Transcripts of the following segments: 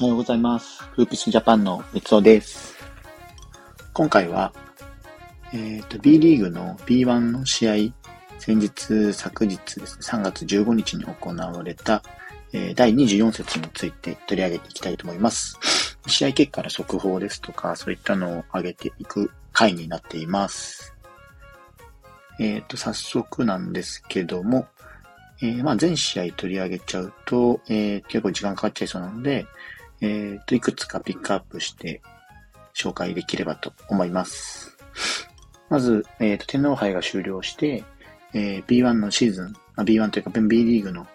おはようございます。フーピスジャパンの三尾です。今回は、えっ、と、B リーグの B1 の試合、先日、昨日ですね、3月15日に行われた、えー第24節について取り上げていきたいと思います。試合結果の速報ですとか、そういったのを上げていく回になっています。えっ、と、早速なんですけども、えーまあ、全試合取り上げちゃうと、えー結構時間かかっちゃいそうなので、えっ、と、いくつかピックアップして紹介できればと思います。まず、えっ、と、天皇杯が終了して、えー B1 のシーズン、あ B1 というか B リーグの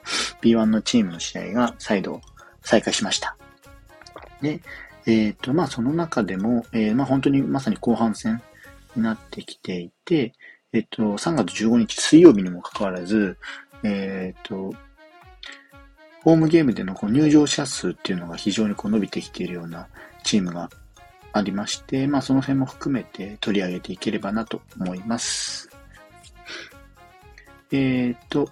B1 のチームの試合が再度再開しました。で、えっ、と、まあ、その中でも、えーまあ、本当にまさに後半戦になってきていて、えっ、と、3月15日水曜日にもかかわらず、えっ、と、ホームゲームでのこう入場者数っていうのが非常にこう伸びてきているようなチームがありまして、まあその辺も含めて取り上げていければなと思います。えっ、と、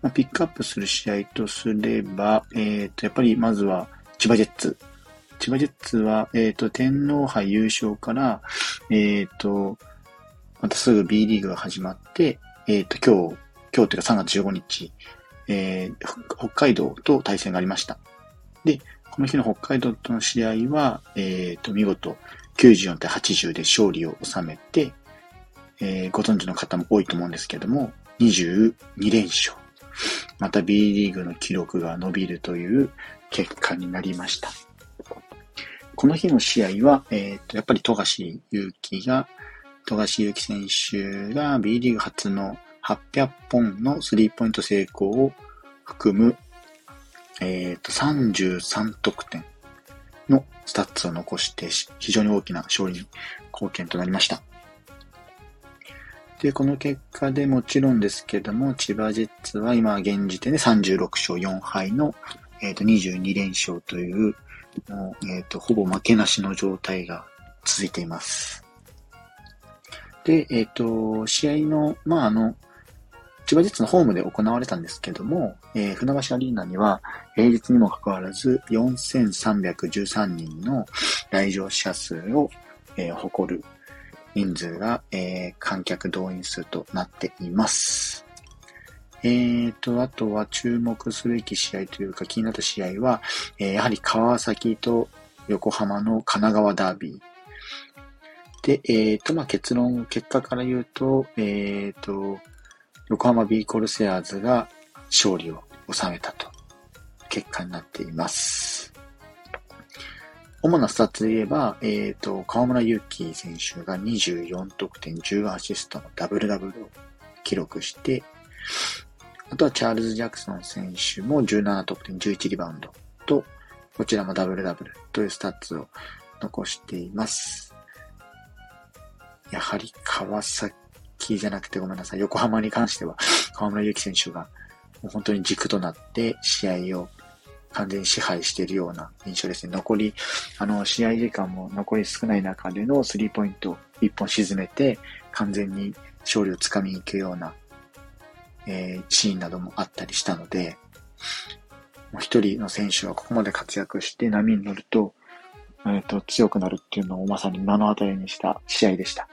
ま、ピックアップする試合とすれば、えっ、と、やっぱりまずは千葉ジェッツ。千葉ジェッツは、えっ、と、天皇杯優勝から、えっ、と、またすぐ B リーグが始まって、えっ、と、今日、今日というか3月15日、えー北海道と対戦がありました。で、この日の北海道との試合は、えっ、と、見事94対80で勝利を収めて、えーご存知の方も多いと思うんですけども、22連勝。また B リーグの記録が伸びるという結果になりました。この日の試合は、えっ、と、やっぱり富樫勇樹が、富樫勇樹選手が B リーグ初の800本のスリーポイント成功を含む、えっ、と、33得点のスタッツを残して、非常に大きな勝利に貢献となりました。で、この結果でもちろんですけども、千葉ジェッツは今現時点で36勝4敗の、えっ、と、22連勝という、もう、えっ、と、ほぼ負けなしの状態が続いています。で、えっ、と、試合の、まあ、あの、千葉ジェッツのホームで行われたんですけども、えー船橋アリーナには平日にもかかわらず4313人の来場者数を、えー誇る人数が、えー観客動員数となっています。えーと、あとは注目すべき試合というか気になった試合は、えーやはり川崎と横浜の神奈川ダービー。で、えーと、まあ、結論、結果から言うと、えーと、横浜 B コルセアーズが勝利を収めたと結果になっています。主なスタッツで言えば、えっ、と、河村勇輝選手が24得点10アシストのダブルダブルを記録して、あとはチャールズ・ジャクソン選手も17得点11リバウンドと、こちらもダブルダブルというスタッツを残しています。やはり川崎キーじゃなくてごめんなさい。横浜に関しては、河村勇輝選手がもう本当に軸となって試合を完全に支配しているような印象ですね。残り、あの、試合時間も残り少ない中でのスリーポイントを一本沈めて、完全に勝利をつかみに行くような、えーシーンなどもあったりしたので、もう一人の選手がここまで活躍して波に乗ると、えっ、と、強くなるっていうのをまさに目の当たりにした試合でした。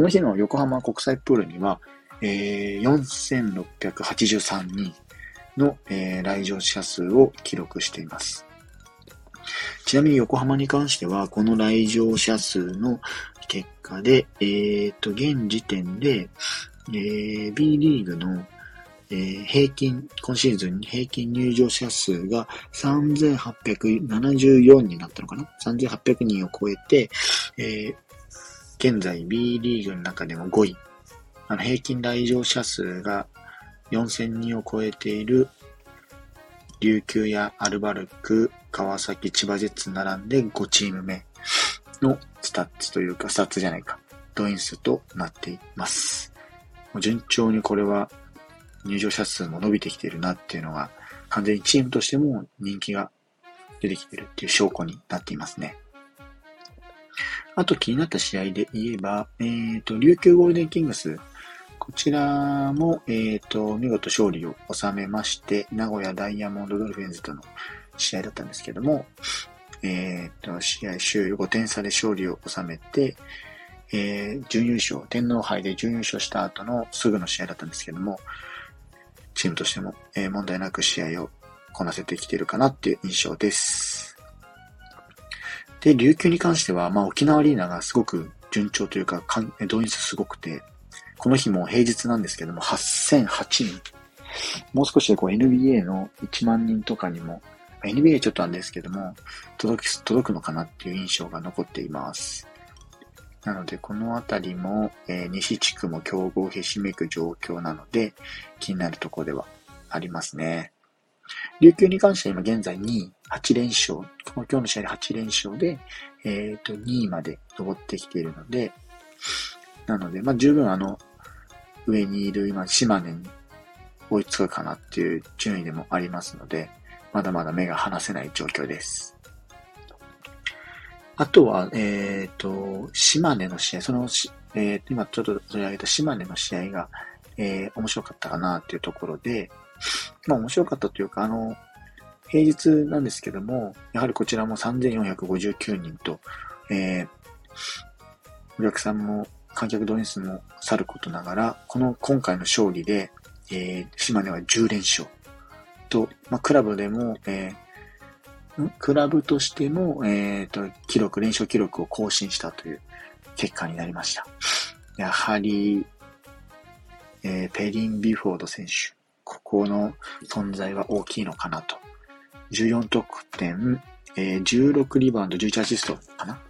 この日の横浜国際プールには、えー4683人の、えー来場者数を記録しています。ちなみに横浜に関しては、この来場者数の結果で、えーと、現時点で、えー B リーグの、えー平均、今シーズン平均入場者数が3874になったのかな ?3800 人を超えて、えー現在 B リーグの中でも5位。あの平均来場者数が4000人を超えている琉球やアルバルク、川崎、千葉ジェッツ並んで5チーム目のスタッツというか、スタッツじゃないか、動員数となっています。もう順調にこれは入場者数も伸びてきているなっていうのが、完全にチームとしても人気が出てきているっていう証拠になっていますね。あと気になった試合で言えば、えっ、と、琉球ゴールデンキングス。こちらも、えっ、と、見事勝利を収めまして、名古屋ダイヤモンドドルフィンズとの試合だったんですけども、えっ、と、試合終了5点差で勝利を収めて、えー、準優勝、天皇杯で準優勝した後のすぐの試合だったんですけども、チームとしても、えー、問題なく試合をこなせてきているかなっていう印象です。で、琉球に関しては、まあ沖縄アリーナがすごく順調というか、かん動員数すごくて、この日も平日なんですけども、8008人。もう少しでこう NBA の1万人とかにも、NBA ちょっとなんですけども、届き、届くのかなっていう印象が残っています。なので、このあたりも、えー、西地区も競合ひしめく状況なので、気になるところではありますね。琉球に関しては今現在2位、8連勝、今日の試合で8連勝で、えっ、ー、と、2位まで登ってきているので、なので、まあ、十分あの、上にいる今、島根に追いつくかなっていう順位でもありますので、まだまだ目が離せない状況です。あとは、えっ、ー、と、島根の試合、その、えー、今ちょっと取り上げた島根の試合が、えー、面白かったかなっていうところで、まあ面白かったというか、あの、平日なんですけども、やはりこちらも3459人と、えー、お客さんも観客動員数もさることながら、この今回の勝利で、えー、島根は10連勝と、まあ、クラブでも、えークラブとしても、えっ、ー、と、記録、連勝記録を更新したという結果になりました。やはり、えー、ペリン・ビフォード選手、ここの存在は大きいのかなと。14得点、えー、16リバウンド、11アシストかな。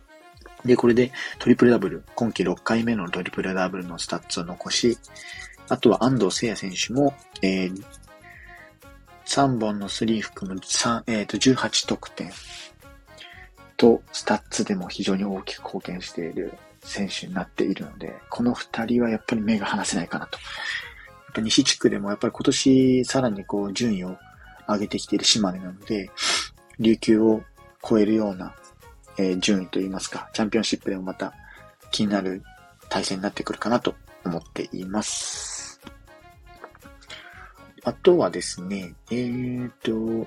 で、これでトリプルダブル、今季6回目のトリプルダブルのスタッツを残し、あとは安藤誓哉選手も、えー、3本のスリー含む3、え、ー、と、18得点と、スタッツでも非常に大きく貢献している選手になっているので、この2人はやっぱり目が離せないかなと。やっぱ西地区でもやっぱり今年さらにこう順位を上げてきている島根なので、琉球を超えるような、えー、順位といいますか、チャンピオンシップでもまた気になる対戦になってくるかなと思っています。あとはですね、えーと、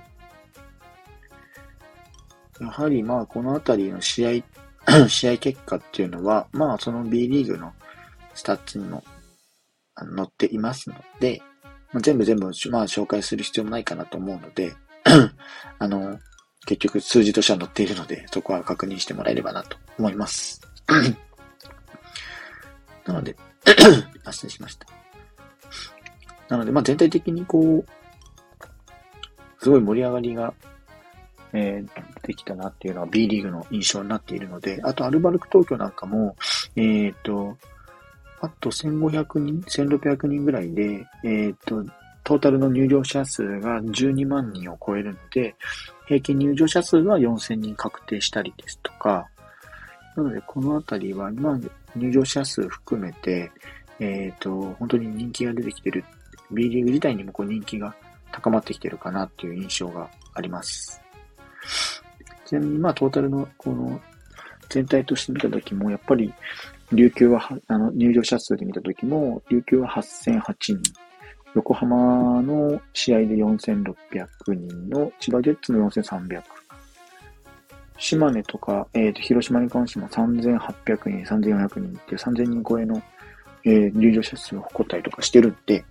やはりまあこのあたりの試合、試合結果っていうのは、まあその B リーグのスタッツにも載っていますので、まあ、全部全部まあ紹介する必要もないかなと思うので、あの、結局数字としては載っているので、そこは確認してもらえればなと思います。なので、失礼しました。なので、まあ、全体的にこう、すごい盛り上がりが、えー、できたなっていうのは B リーグの印象になっているので、あとアルバルク東京なんかも、えっ、ー、と、あと1500人、1600人ぐらいで、えっ、と、トータルの入場者数が12万人を超えるので、平均入場者数は4000人確定したりですとか、なので、このあたりは、ま、入場者数含めて、えっ、と、本当に人気が出てきてる B リーグ自体にもこう人気が高まってきてるかなっていう印象があります。ちなみにまあトータルのこの全体として見たときも、やっぱり琉球は、あの入場者数で見たときも、琉球は8008人、横浜の試合で4600人の千葉ジェッツの4300。島根とか、えっ、ー、と、広島に関しても3800人、3400人っていう3000人超えの、えー、入場者数を誇ったりとかしてるんで、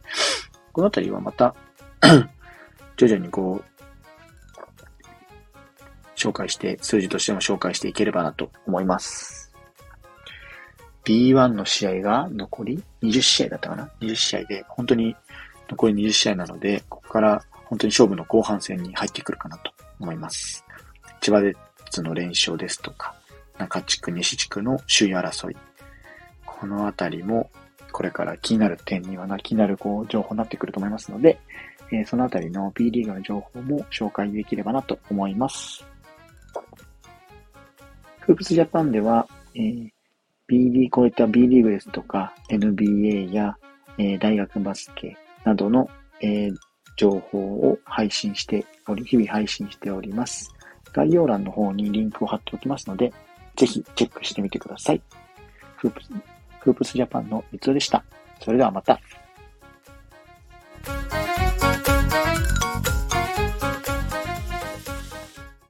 このあたりはまた 徐々にこう、紹介して、数字としても紹介していければなと思います。B1 の試合が残り20試合だったかな ?20 試合で、本当に残り20試合なので、ここから本当に勝負の後半戦に入ってくるかなと思います。千葉ジェッツの連勝ですとか、中地区、西地区の首位争い。このあたりもこれから気になる点にはな、気になるこう情報になってくると思いますので、えー、そのあたりの B リーグの情報も紹介できればなと思います。フープスジャパンでは、えー、B リーグ、こういった B リーグですとか、NBA や、えー、大学バスケなどの、えー、情報を配信しており、日々配信しております。概要欄の方にリンクを貼っておきますので、ぜひチェックしてみてください。フープフープスジャパンの三つでした。それではまた。